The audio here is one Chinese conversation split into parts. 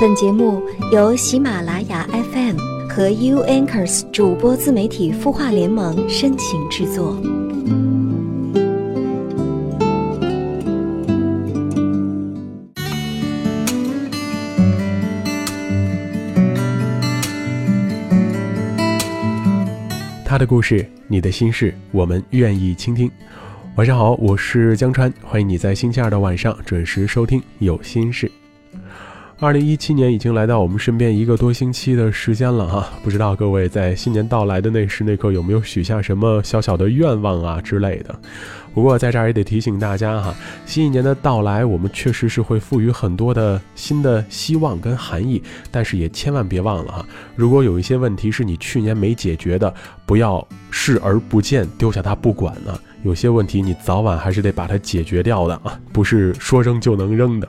本节目由喜马拉雅 FM 和 U Anchors 主播自媒体孵化联盟深情制作。他的故事，你的心事，我们愿意倾听。晚上好，我是江川，欢迎你在星期二的晚上准时收听《有心事》。二零一七年已经来到我们身边一个多星期的时间了哈，不知道各位在新年到来的那时那刻有没有许下什么小小的愿望啊之类的？不过在这儿也得提醒大家哈，新一年的到来，我们确实是会赋予很多的新的希望跟含义，但是也千万别忘了哈，如果有一些问题是你去年没解决的，不要视而不见，丢下它不管了。有些问题你早晚还是得把它解决掉的啊，不是说扔就能扔的。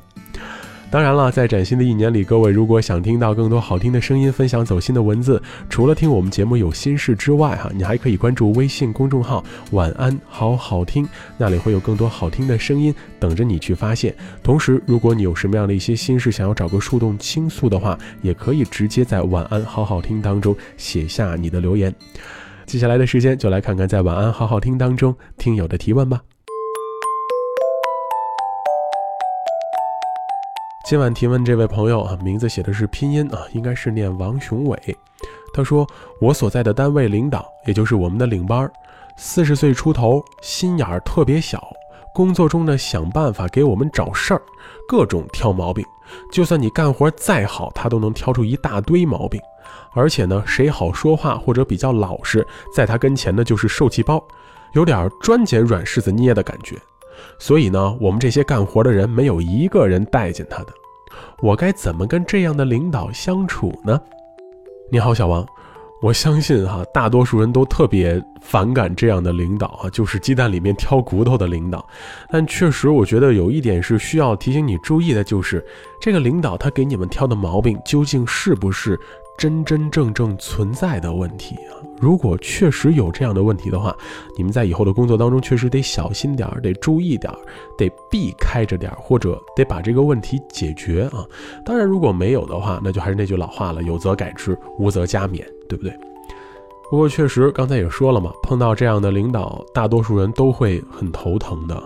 当然了，在崭新的一年里，各位如果想听到更多好听的声音，分享走心的文字，除了听我们节目有心事之外，哈，你还可以关注微信公众号“晚安好好听”，那里会有更多好听的声音等着你去发现。同时，如果你有什么样的一些心事想要找个树洞倾诉的话，也可以直接在“晚安好好听”当中写下你的留言。接下来的时间，就来看看在“晚安好好听”当中听友的提问吧。今晚提问这位朋友啊，名字写的是拼音啊，应该是念王雄伟。他说：“我所在的单位领导，也就是我们的领班，四十岁出头，心眼儿特别小，工作中呢想办法给我们找事儿，各种挑毛病。就算你干活再好，他都能挑出一大堆毛病。而且呢，谁好说话或者比较老实，在他跟前呢就是受气包，有点专捡软柿子捏的感觉。所以呢，我们这些干活的人没有一个人待见他的。”我该怎么跟这样的领导相处呢？你好，小王。我相信哈，大多数人都特别反感这样的领导啊，就是鸡蛋里面挑骨头的领导。但确实，我觉得有一点是需要提醒你注意的，就是这个领导他给你们挑的毛病究竟是不是？真真正正存在的问题啊！如果确实有这样的问题的话，你们在以后的工作当中确实得小心点儿，得注意点儿，得避开着点儿，或者得把这个问题解决啊！当然，如果没有的话，那就还是那句老话了：有则改之，无则加勉，对不对？不过确实，刚才也说了嘛，碰到这样的领导，大多数人都会很头疼的，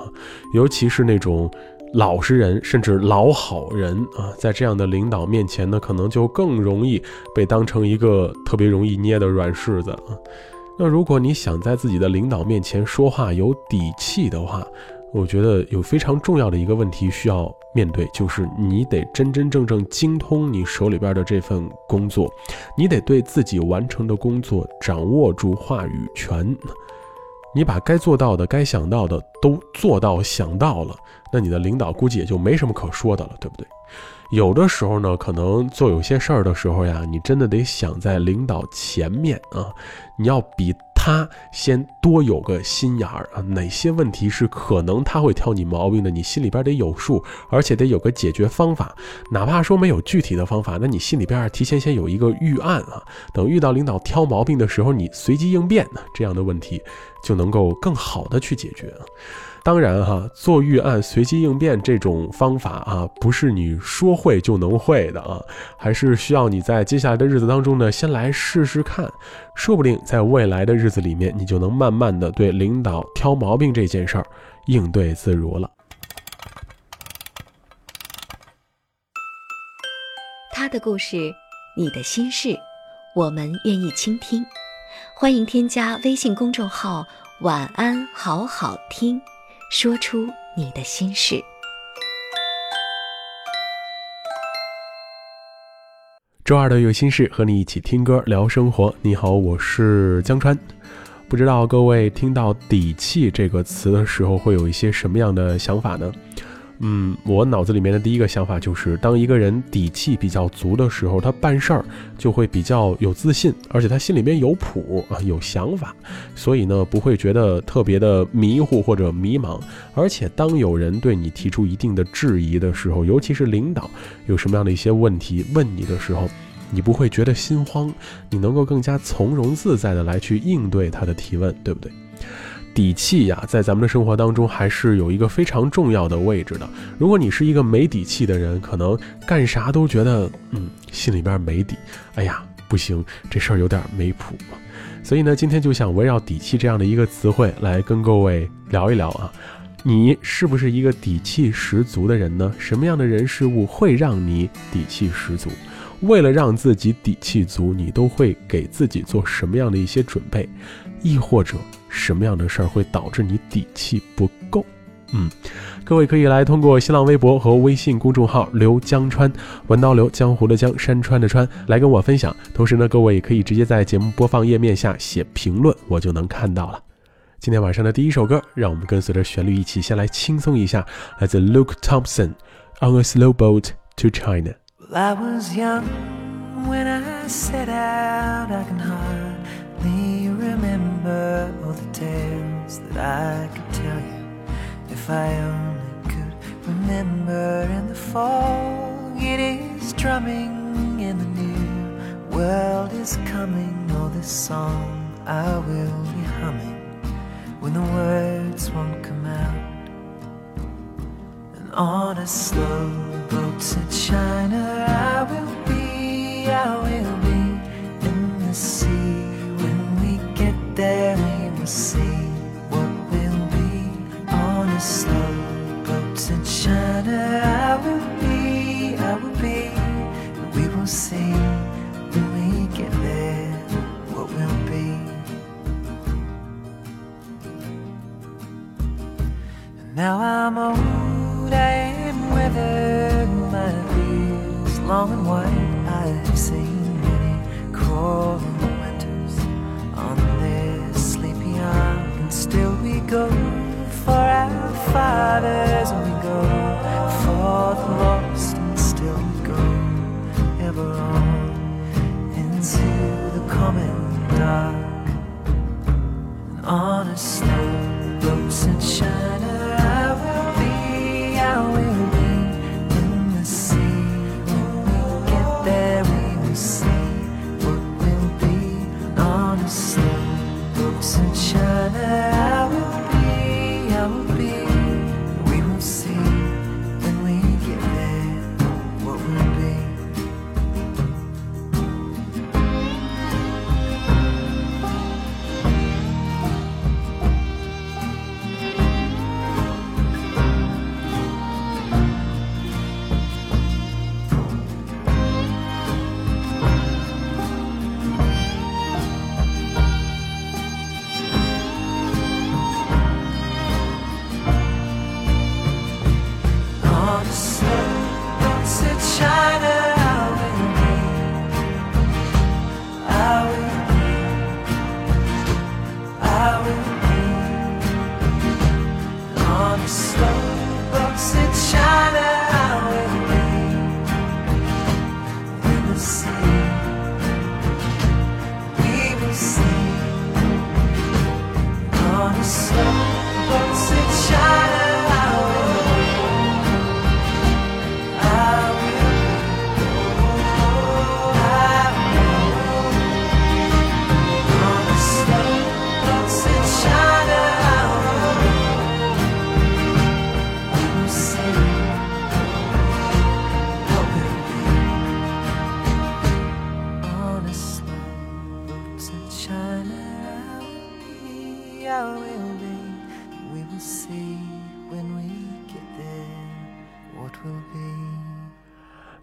尤其是那种。老实人甚至老好人啊，在这样的领导面前呢，可能就更容易被当成一个特别容易捏的软柿子啊。那如果你想在自己的领导面前说话有底气的话，我觉得有非常重要的一个问题需要面对，就是你得真真正正精通你手里边的这份工作，你得对自己完成的工作掌握住话语权。你把该做到的、该想到的都做到、想到了，那你的领导估计也就没什么可说的了，对不对？有的时候呢，可能做有些事儿的时候呀，你真的得想在领导前面啊，你要比。他先多有个心眼儿啊，哪些问题是可能他会挑你毛病的，你心里边得有数，而且得有个解决方法。哪怕说没有具体的方法，那你心里边提前先有一个预案啊，等遇到领导挑毛病的时候，你随机应变呢，这样的问题就能够更好的去解决。当然哈，做预案、随机应变这种方法啊，不是你说会就能会的啊，还是需要你在接下来的日子当中呢，先来试试看，说不定在未来的日子里面，你就能慢慢的对领导挑毛病这件事儿应对自如了。他的故事，你的心事，我们愿意倾听。欢迎添加微信公众号“晚安好好听”。说出你的心事。周二的有心事，和你一起听歌聊生活。你好，我是江川。不知道各位听到“底气”这个词的时候，会有一些什么样的想法呢？嗯，我脑子里面的第一个想法就是，当一个人底气比较足的时候，他办事儿就会比较有自信，而且他心里面有谱啊，有想法，所以呢，不会觉得特别的迷糊或者迷茫。而且，当有人对你提出一定的质疑的时候，尤其是领导有什么样的一些问题问你的时候，你不会觉得心慌，你能够更加从容自在的来去应对他的提问，对不对？底气呀，在咱们的生活当中还是有一个非常重要的位置的。如果你是一个没底气的人，可能干啥都觉得嗯心里边没底，哎呀不行，这事儿有点没谱。所以呢，今天就想围绕底气这样的一个词汇来跟各位聊一聊啊。你是不是一个底气十足的人呢？什么样的人事物会让你底气十足？为了让自己底气足，你都会给自己做什么样的一些准备？亦或者什么样的事儿会导致你底气不够？嗯，各位可以来通过新浪微博和微信公众号“刘江川”，文刀刘江湖的江山川的川，来跟我分享。同时呢，各位也可以直接在节目播放页面下写评论，我就能看到了。今天晚上的第一首歌，让我们跟随着旋律一起先来轻松一下，来自 Luke Thompson，《On a Slow Boat to China》。Well, I was young when I set out. I can hardly remember all the tales that I could tell you. If I only could remember in the fog, it is drumming in the new world is coming. Oh, this song I will be humming when the words won't come out. And on a slow boat to China, I will be, I will be see what will be on a slow boat to China. I will be, I will be, and we will see when we get there what will be. Now I'm old, I am weathered, my beard is long and white. I have seen go for our fathers, and we go for the lost, and still we go ever on into the common dark. And on a slow boat to China,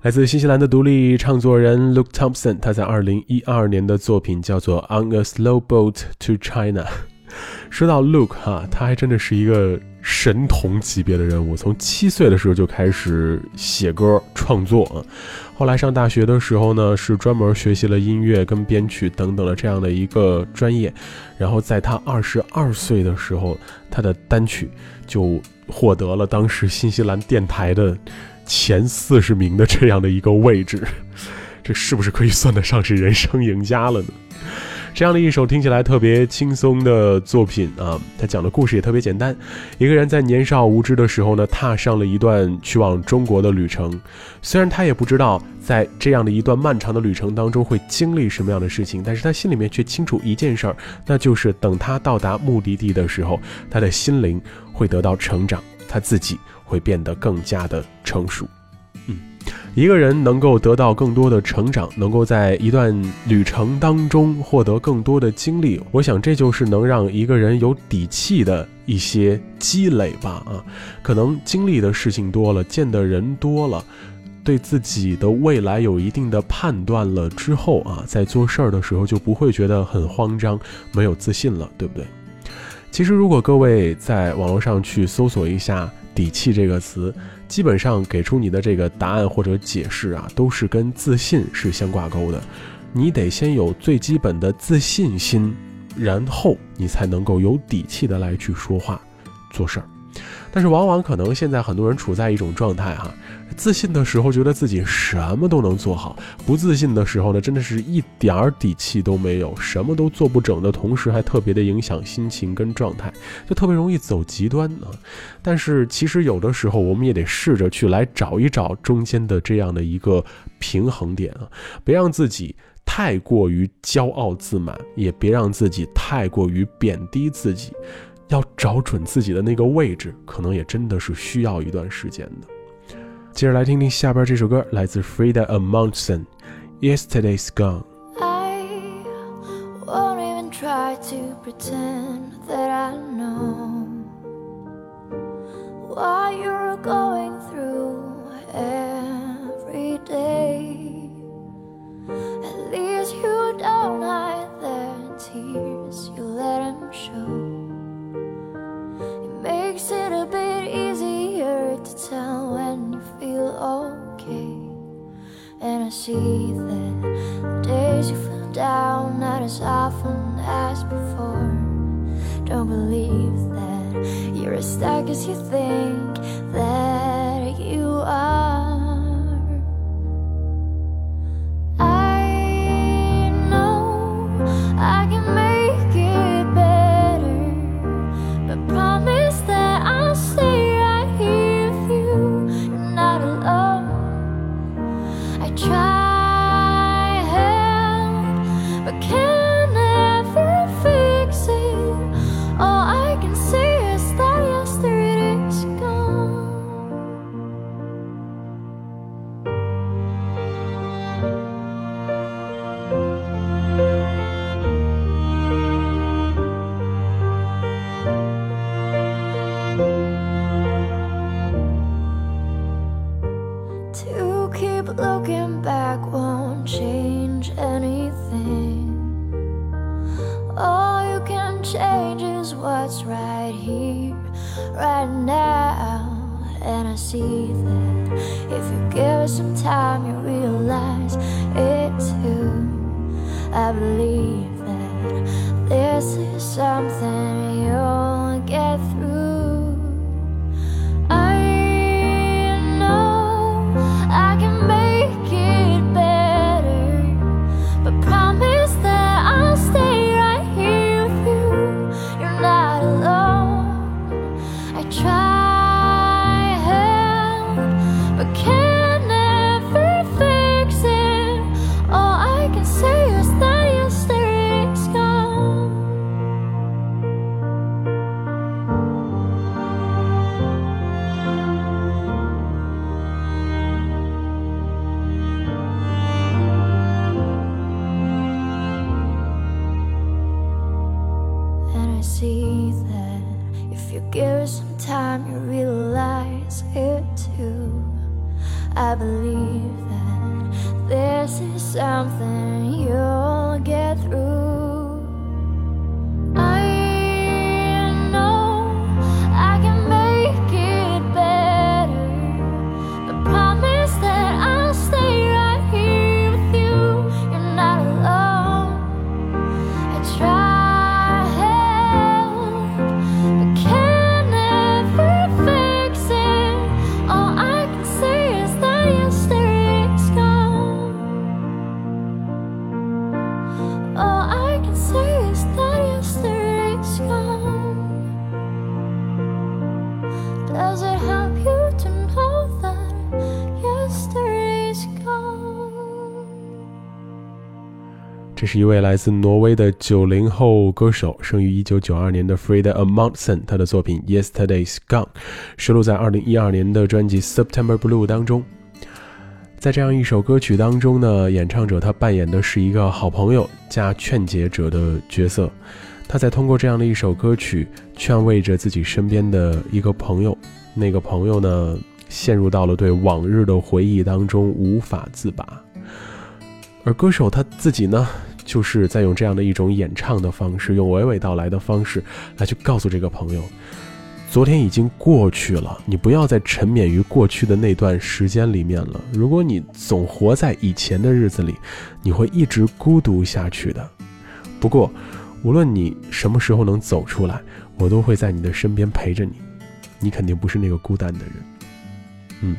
来自新西兰的独立唱作人 Luke Thompson，他在二零一二年的作品叫做《On a Slow Boat to China》。说到 Luke 哈，他还真的是一个神童级别的人物，从七岁的时候就开始写歌创作啊。后来上大学的时候呢，是专门学习了音乐跟编曲等等的这样的一个专业。然后在他二十二岁的时候，他的单曲就获得了当时新西兰电台的前四十名的这样的一个位置，这是不是可以算得上是人生赢家了呢？这样的一首听起来特别轻松的作品啊，它讲的故事也特别简单。一个人在年少无知的时候呢，踏上了一段去往中国的旅程。虽然他也不知道在这样的一段漫长的旅程当中会经历什么样的事情，但是他心里面却清楚一件事儿，那就是等他到达目的地的时候，他的心灵会得到成长，他自己会变得更加的成熟。嗯，一个人能够得到更多的成长，能够在一段旅程当中获得更多的经历，我想这就是能让一个人有底气的一些积累吧。啊，可能经历的事情多了，见的人多了。对自己的未来有一定的判断了之后啊，在做事儿的时候就不会觉得很慌张、没有自信了，对不对？其实，如果各位在网络上去搜索一下“底气”这个词，基本上给出你的这个答案或者解释啊，都是跟自信是相挂钩的。你得先有最基本的自信心，然后你才能够有底气的来去说话、做事儿。但是，往往可能现在很多人处在一种状态哈。自信的时候觉得自己什么都能做好，不自信的时候呢，真的是一点儿底气都没有，什么都做不整的同时，还特别的影响心情跟状态，就特别容易走极端啊。但是其实有的时候，我们也得试着去来找一找中间的这样的一个平衡点啊，别让自己太过于骄傲自满，也别让自己太过于贬低自己，要找准自己的那个位置，可能也真的是需要一段时间的。接着来听听下边这首歌，来自 Frida Amundsen，《Yesterday's Gone》。I won't even try to pretend that I know what you're going through every day. At least you don't hide the tears, you let them show. And I see that the days you feel down not as often as before. Don't believe that you're as stuck as you think that 是一位来自挪威的九零后歌手，生于一九九二年的 Frida Amundsen。他的作品《Yesterday's Gone》收录在二零一二年的专辑《September Blue》当中。在这样一首歌曲当中呢，演唱者他扮演的是一个好朋友加劝解者的角色。他在通过这样的一首歌曲劝慰着自己身边的一个朋友，那个朋友呢，陷入到了对往日的回忆当中无法自拔。而歌手他自己呢？就是在用这样的一种演唱的方式，用娓娓道来的方式来去告诉这个朋友，昨天已经过去了，你不要再沉湎于过去的那段时间里面了。如果你总活在以前的日子里，你会一直孤独下去的。不过，无论你什么时候能走出来，我都会在你的身边陪着你。你肯定不是那个孤单的人。嗯。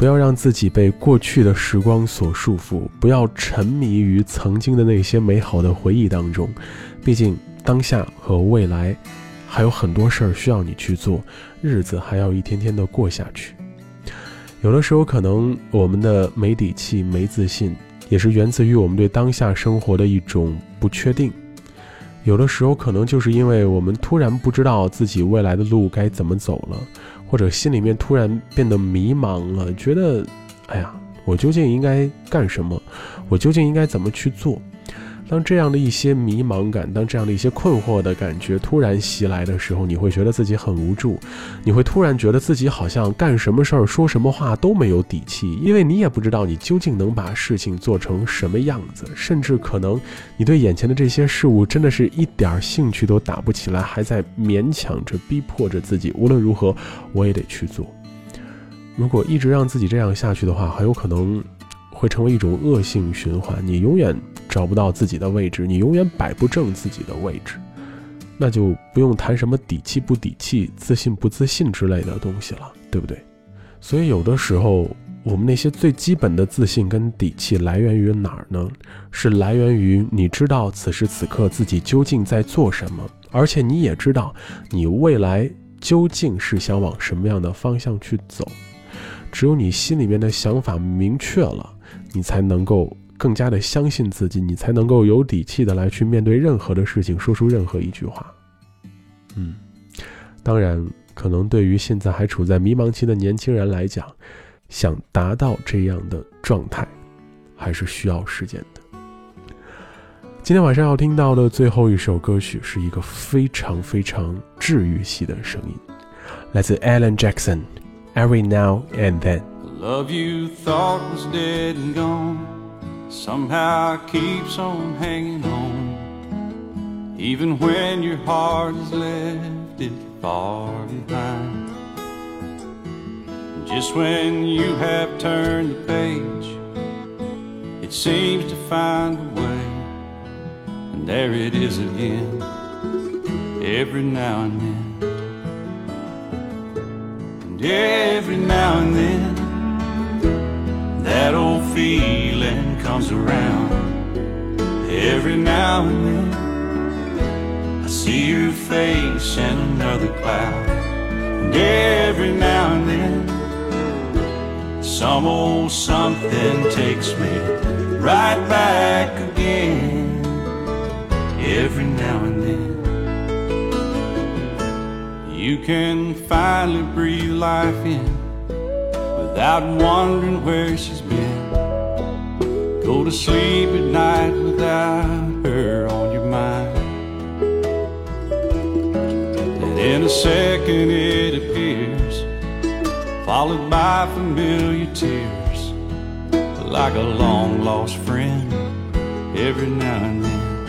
不要让自己被过去的时光所束缚，不要沉迷于曾经的那些美好的回忆当中。毕竟当下和未来还有很多事儿需要你去做，日子还要一天天的过下去。有的时候，可能我们的没底气、没自信，也是源自于我们对当下生活的一种不确定。有的时候，可能就是因为我们突然不知道自己未来的路该怎么走了。或者心里面突然变得迷茫了，觉得，哎呀，我究竟应该干什么？我究竟应该怎么去做？当这样的一些迷茫感，当这样的一些困惑的感觉突然袭来的时候，你会觉得自己很无助，你会突然觉得自己好像干什么事儿、说什么话都没有底气，因为你也不知道你究竟能把事情做成什么样子，甚至可能你对眼前的这些事物真的是一点兴趣都打不起来，还在勉强着、逼迫着自己，无论如何我也得去做。如果一直让自己这样下去的话，很有可能会成为一种恶性循环，你永远。找不到自己的位置，你永远摆不正自己的位置，那就不用谈什么底气不底气、自信不自信之类的东西了，对不对？所以有的时候，我们那些最基本的自信跟底气来源于哪儿呢？是来源于你知道此时此刻自己究竟在做什么，而且你也知道你未来究竟是想往什么样的方向去走。只有你心里面的想法明确了，你才能够。更加的相信自己，你才能够有底气的来去面对任何的事情，说出任何一句话。嗯，当然，可能对于现在还处在迷茫期的年轻人来讲，想达到这样的状态，还是需要时间的。今天晚上要听到的最后一首歌曲，是一个非常非常治愈系的声音，来自 Alan Jackson，《Every Now and Then》。Somehow keeps on hanging on, even when your heart has left it far behind. Just when you have turned the page, it seems to find a way, and there it is again, every now and then. And every now and then that old feeling comes around every now and then. I see your face in another cloud, and every now and then, some old something takes me right back again. Every now and then, you can finally breathe life in without wondering where she's been. Go to sleep at night without her on your mind. And in a second it appears, followed by familiar tears, like a long lost friend every now and then.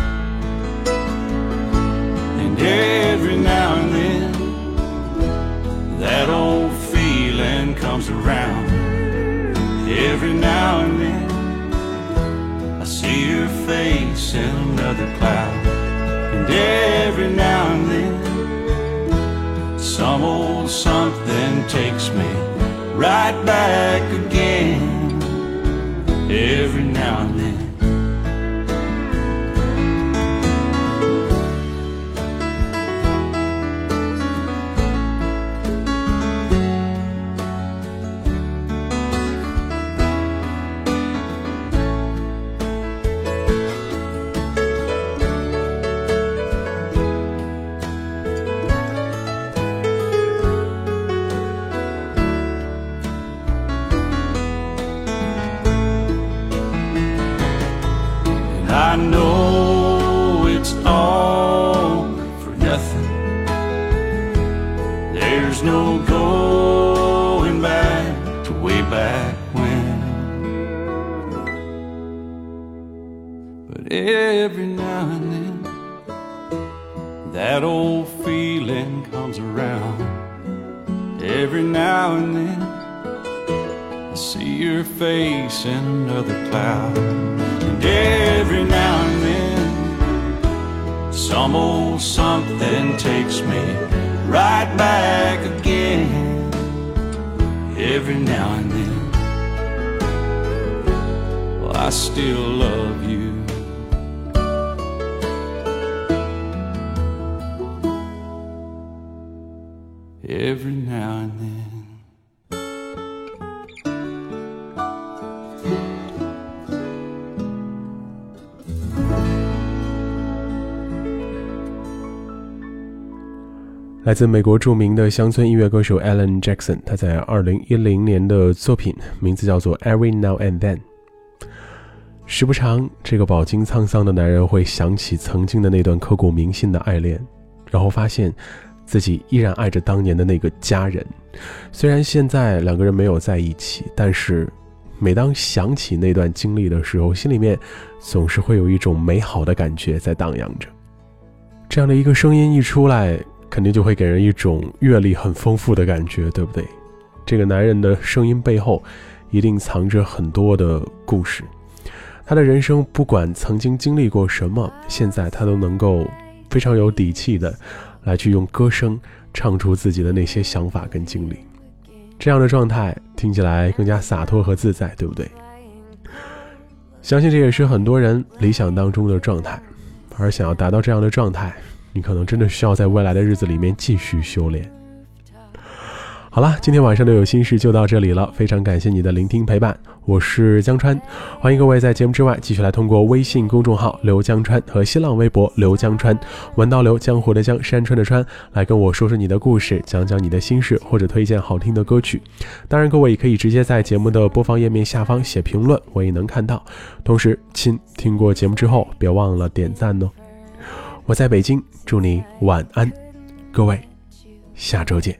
And every now and then, that old feeling comes around every now and then. I see your face in another cloud, and every now and then, some old something takes me right back again. Every now and then. I know it's all for nothing. There's no going back to way back when. But every now and then, that old feeling comes around. Every now and then, I see your face in another cloud. Every now and then, some old something takes me right back again. Every now and then, well, I still love you. Every now and then. 来自美国著名的乡村音乐歌手 Alan Jackson，他在二零一零年的作品名字叫做《Every Now and Then》。时不常，这个饱经沧桑的男人会想起曾经的那段刻骨铭心的爱恋，然后发现自己依然爱着当年的那个家人。虽然现在两个人没有在一起，但是每当想起那段经历的时候，心里面总是会有一种美好的感觉在荡漾着。这样的一个声音一出来。肯定就会给人一种阅历很丰富的感觉，对不对？这个男人的声音背后，一定藏着很多的故事。他的人生不管曾经经历过什么，现在他都能够非常有底气的来去用歌声唱出自己的那些想法跟经历。这样的状态听起来更加洒脱和自在，对不对？相信这也是很多人理想当中的状态。而想要达到这样的状态，你可能真的需要在未来的日子里面继续修炼。好了，今天晚上的有心事就到这里了，非常感谢你的聆听陪伴，我是江川，欢迎各位在节目之外继续来通过微信公众号刘江川和新浪微博刘江川，文道刘江湖的江山川的川，来跟我说说你的故事，讲讲你的心事，或者推荐好听的歌曲。当然，各位也可以直接在节目的播放页面下方写评论，我也能看到。同时，亲听过节目之后，别忘了点赞哦。我在北京，祝你晚安，各位，下周见。